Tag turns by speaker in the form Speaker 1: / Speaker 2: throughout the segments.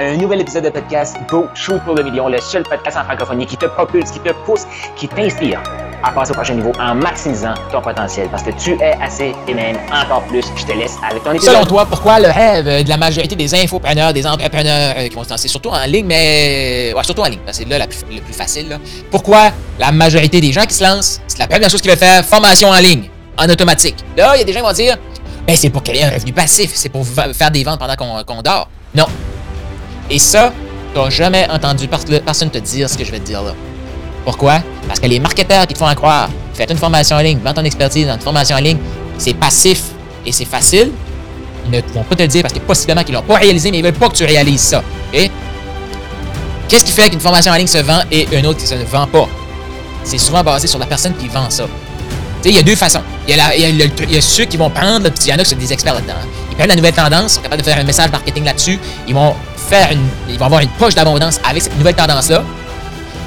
Speaker 1: Un nouvel épisode de podcast Go Shoot pour le million, le seul podcast en francophonie qui te propulse, qui te pousse, qui t'inspire à passer au prochain niveau en maximisant ton potentiel parce que tu es assez et même encore plus. Je te laisse avec ton épisode.
Speaker 2: Selon toi, pourquoi le rêve de la majorité des infopreneurs, des entrepreneurs euh, qui vont se lancer surtout en ligne, mais ouais, surtout en ligne, parce que c'est là la plus- le plus facile. là. Pourquoi la majorité des gens qui se lancent, c'est la première chose qu'ils veulent faire, formation en ligne, en automatique. Là, il y a des gens qui vont dire, ben c'est pour créer un revenu passif, c'est pour fa- faire des ventes pendant qu'on qu'on dort. Non. Et ça, t'as jamais entendu pers- personne te dire ce que je vais te dire là. Pourquoi? Parce que les marketeurs qui te font en croire, faites une formation en ligne, vends ton expertise dans une formation en ligne, c'est passif et c'est facile, ils ne vont pas te le dire parce que possiblement qu'ils l'ont pas réalisé, mais ils veulent pas que tu réalises ça. Qu'est-ce qui fait qu'une formation en ligne se vend et une autre qui se ne vend pas? C'est souvent basé sur la personne qui vend ça. Il y a deux façons. Il y y a ceux qui vont prendre, il y en a qui sont des experts là-dedans. Ils prennent la nouvelle tendance, sont capables de faire un message marketing là-dessus. Ils vont une, ils vont avoir une poche d'abondance avec cette nouvelle tendance-là.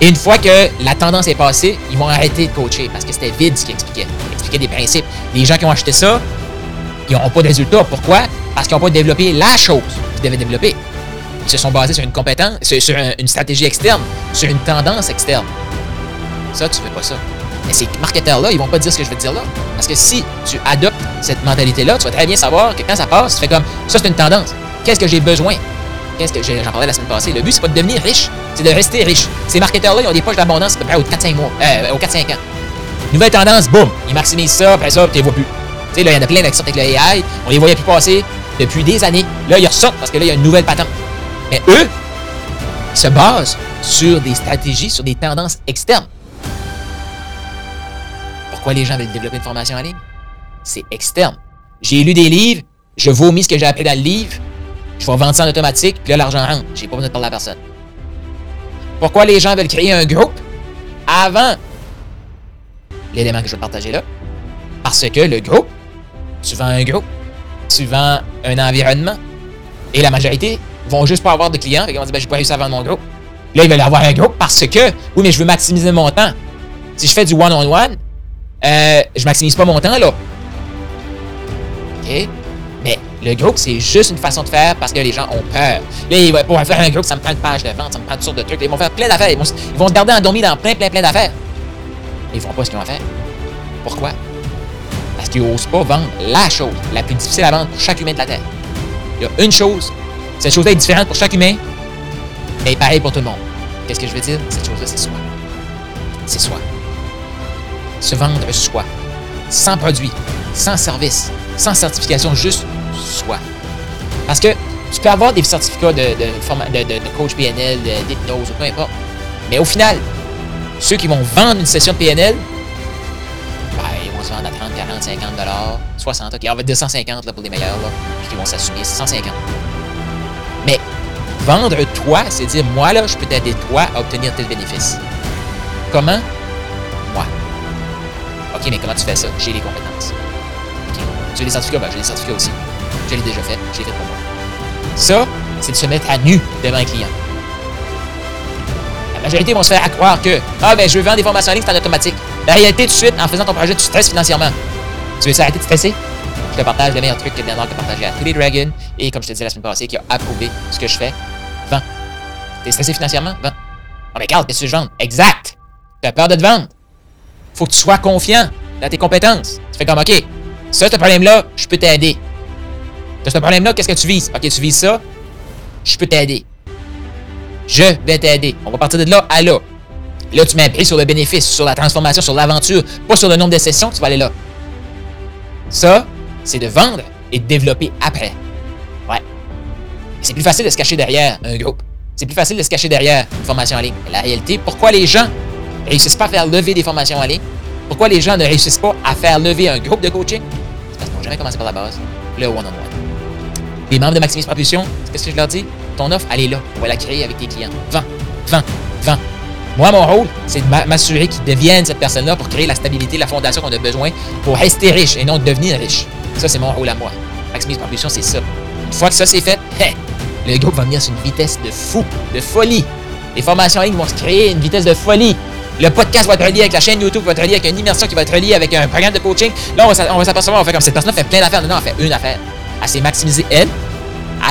Speaker 2: Et une fois que la tendance est passée, ils vont arrêter de coacher parce que c'était vide ce qu'ils expliquaient. Ils expliquaient des principes. Les gens qui ont acheté ça, ils n'auront pas de résultats. Pourquoi? Parce qu'ils n'ont pas développé la chose qu'ils devaient développer. Ils se sont basés sur une compétence, sur, sur un- une stratégie externe, sur une tendance externe. Ça, tu fais pas ça. Mais ces marketeurs-là, ils vont pas dire ce que je vais te dire là. Parce que si tu adoptes cette mentalité-là, tu vas très bien savoir que quand ça passe, tu fais comme ça, c'est une tendance. Qu'est-ce que j'ai besoin? Qu'est-ce que j'en parlais la semaine passée? Le but, c'est pas de devenir riche, c'est de rester riche. Ces marketeurs-là, ils ont des poches d'abondance à peu près aux 4-5 mois, euh, aux 4-5 ans. Nouvelle tendance, boum, ils maximisent ça, après ça, tu les vois plus. Tu sais, là, il y en a plein qui sortent avec le AI, on les voyait plus passer depuis des années. Là, ils ressortent parce que là, il y a une nouvelle patente. Mais eux, ils se basent sur des stratégies, sur des tendances externes. Pourquoi les gens veulent développer une formation en ligne? C'est externe. J'ai lu des livres, je vomis ce que j'ai appris dans le livre, je vais vendre ça en automatique, puis là, l'argent rentre. J'ai pas besoin de parler à personne. Pourquoi les gens veulent créer un groupe avant l'élément que je vais partager là? Parce que le groupe, tu vends un groupe, tu vends un environnement, et la majorité vont juste pas avoir de clients, et ils vont dire, ben, j'ai pas réussi à vendre mon groupe. Là, ils veulent avoir un groupe parce que, oui, mais je veux maximiser mon temps. Si je fais du one-on-one, euh, je maximise pas mon temps, là. OK? Le groupe, c'est juste une façon de faire parce que les gens ont peur. Là, ils vont- pour faire un groupe, ça me prend une page de vente, ça me prend toutes sortes de trucs. Ils vont faire plein d'affaires. Ils vont, ils vont se garder endormis dans plein, plein, plein d'affaires. Ils font pas ce qu'ils ont à faire. Pourquoi? Parce qu'ils n'osent pas vendre la chose la plus difficile à vendre pour chaque humain de la Terre. Il y a une chose. Cette chose-là est différente pour chaque humain, mais pareil pour tout le monde. Qu'est-ce que je veux dire? Cette chose-là, c'est soi. C'est soi. Se vendre soi. Sans produit, sans service, sans certification, juste soi. Parce que tu peux avoir des certificats de, de, de, coach PNL, d'hypnose, ou peu importe. Mais au final, ceux qui vont vendre une session de PNL, ben, ils vont se vendre à 30, 40, 50 dollars, 60, ok, on va dire 150 là, pour les meilleurs, là, puis qui vont s'assumer, c'est 150. Mais vendre toi, c'est dire, moi, là, je peux t'aider toi à obtenir tel bénéfice. Comment? Moi. OK, mais comment tu fais ça? J'ai les compétences. Tu as des certificats? Ben, j'ai des certificats aussi. Je l'ai déjà fait. Je l'ai fait pour moi. Ça, c'est de se mettre à nu devant un client. La majorité vont se faire à croire que Ah, ben, je veux vendre des formations en ligne, c'est en automatique. La réalité, tout de suite, en faisant ton projet, tu stresses financièrement. Tu veux arrêter de stresser? Je te partage le meilleur truc que Bernard a partagé à Télé Dragon et, comme je te disais la semaine passée, qui a approuvé ce que je fais. Vends. T'es stressé financièrement? Vends. Oh, mais Carl, qu'est-ce que je vends? Exact! T'as peur de te vendre? Faut que tu sois confiant dans tes compétences. Tu fais comme, OK, ça, ce problème-là, je peux t'aider. T'as ce problème-là, qu'est-ce que tu vises? OK, tu vises ça, je peux t'aider. Je vais t'aider. On va partir de là à là. Là, tu prix sur le bénéfice, sur la transformation, sur l'aventure, pas sur le nombre de sessions, tu vas aller là. Ça, c'est de vendre et de développer après. Ouais. C'est plus facile de se cacher derrière un groupe. C'est plus facile de se cacher derrière une formation en ligne. La réalité, pourquoi les gens ne réussissent pas à faire lever des formations en ligne? Pourquoi les gens ne réussissent pas à faire lever un groupe de coaching? Parce qu'ils n'ont jamais commencé par la base, le one-on-one. Les membres de Maximise Propulsion, qu'est-ce que je leur dis? Ton offre, elle est là. On va la créer avec tes clients. Vends, vends, vends. Moi, mon rôle, c'est de m'a- m'assurer qu'ils deviennent cette personne-là pour créer la stabilité, la fondation qu'on a besoin pour rester riche et non devenir riche. Ça, c'est mon rôle à moi. Maximise Propulsion, c'est ça. Une fois que ça, c'est fait, le groupe va venir sur une vitesse de fou, de folie. Les formations en ligne vont se créer une vitesse de folie. Le podcast va être relié avec la chaîne YouTube, va être relié avec une immersion qui va être reliée avec un programme de coaching. Là, on va s'apercevoir, on faire comme cette personne fait plein d'affaires. Non, non, elle fait une affaire. Elle s'est maximisée, elle.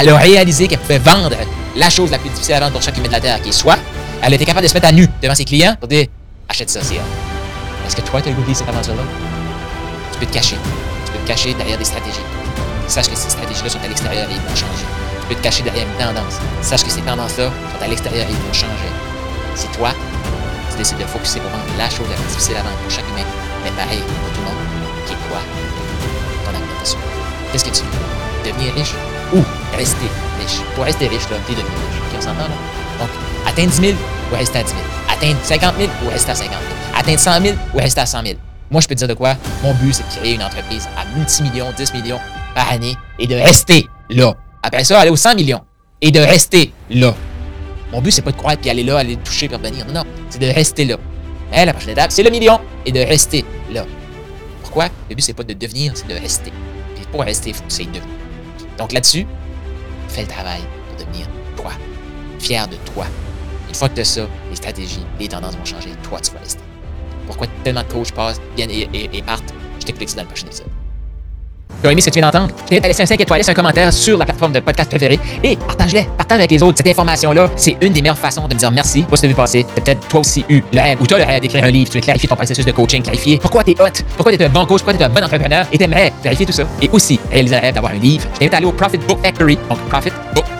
Speaker 2: Elle a réalisé qu'elle pouvait vendre la chose la plus difficile à vendre pour chaque humain de la Terre, qui est soit elle été capable de se mettre à nu devant ses clients pour dire achète ça, c'est. Est-ce que toi, tu as goûté cette aventure-là? Tu peux te cacher. Tu peux te cacher derrière des stratégies. Sache que ces stratégies-là sont à l'extérieur et ils vont changer. Tu peux te cacher derrière une tendance. Sache que ces tendances-là sont à l'extérieur et ils vont changer. Si toi, tu décides de focuser pour vendre la chose la plus difficile à vendre pour chaque humain, mais pareil pour tout le monde, qui est quoi? Ton alimentation. Qu'est-ce que tu veux? Devenir riche ou rester riche? Pour rester riche, là, t'es devenir riche. OK, on s'entend, là? Donc, atteindre 10 000 ou rester à 10 000. Atteindre 50 000 ou rester à 50 000. Atteindre 100 000 ou rester à 100 000. Moi, je peux te dire de quoi? Mon but, c'est de créer une entreprise à multimillions, 10 millions par année et de rester là. Après ça, aller aux 100 millions et de rester là. Mon but, c'est pas de croire puis aller là, aller toucher puis revenir. Non, non, c'est de rester là. Hein, la prochaine étape, c'est le million et de rester là. Pourquoi? Le but, c'est pas de devenir, c'est de rester. Puis pour rester, il faut que devenir. Donc là-dessus, fais le travail pour devenir toi. Fier de toi. Une fois que tu as ça, les stratégies, les tendances vont changer. Toi, tu vas rester. Pourquoi tellement de coachs passent, viennent et, partent? Je t'explique ça dans le prochain épisode. Tu as aimé ce que tu viens d'entendre? Je t'invite à laisser un 5 étoiles, un commentaire sur la plateforme de podcast préférée et partage-les, partage avec les autres. Cette information-là, c'est une des meilleures façons de me dire merci pour ce que tu as as peut-être toi aussi eu le rêve ou as le rêve d'écrire un livre, tu veux clarifier ton processus de coaching, clarifier pourquoi tu es hot, pourquoi tu es un bon coach, pourquoi tu es un bon entrepreneur et tu aimerais clarifier tout ça. Et aussi réaliser le d'avoir un livre. Je t'invite à aller au Profit Book Factory, donc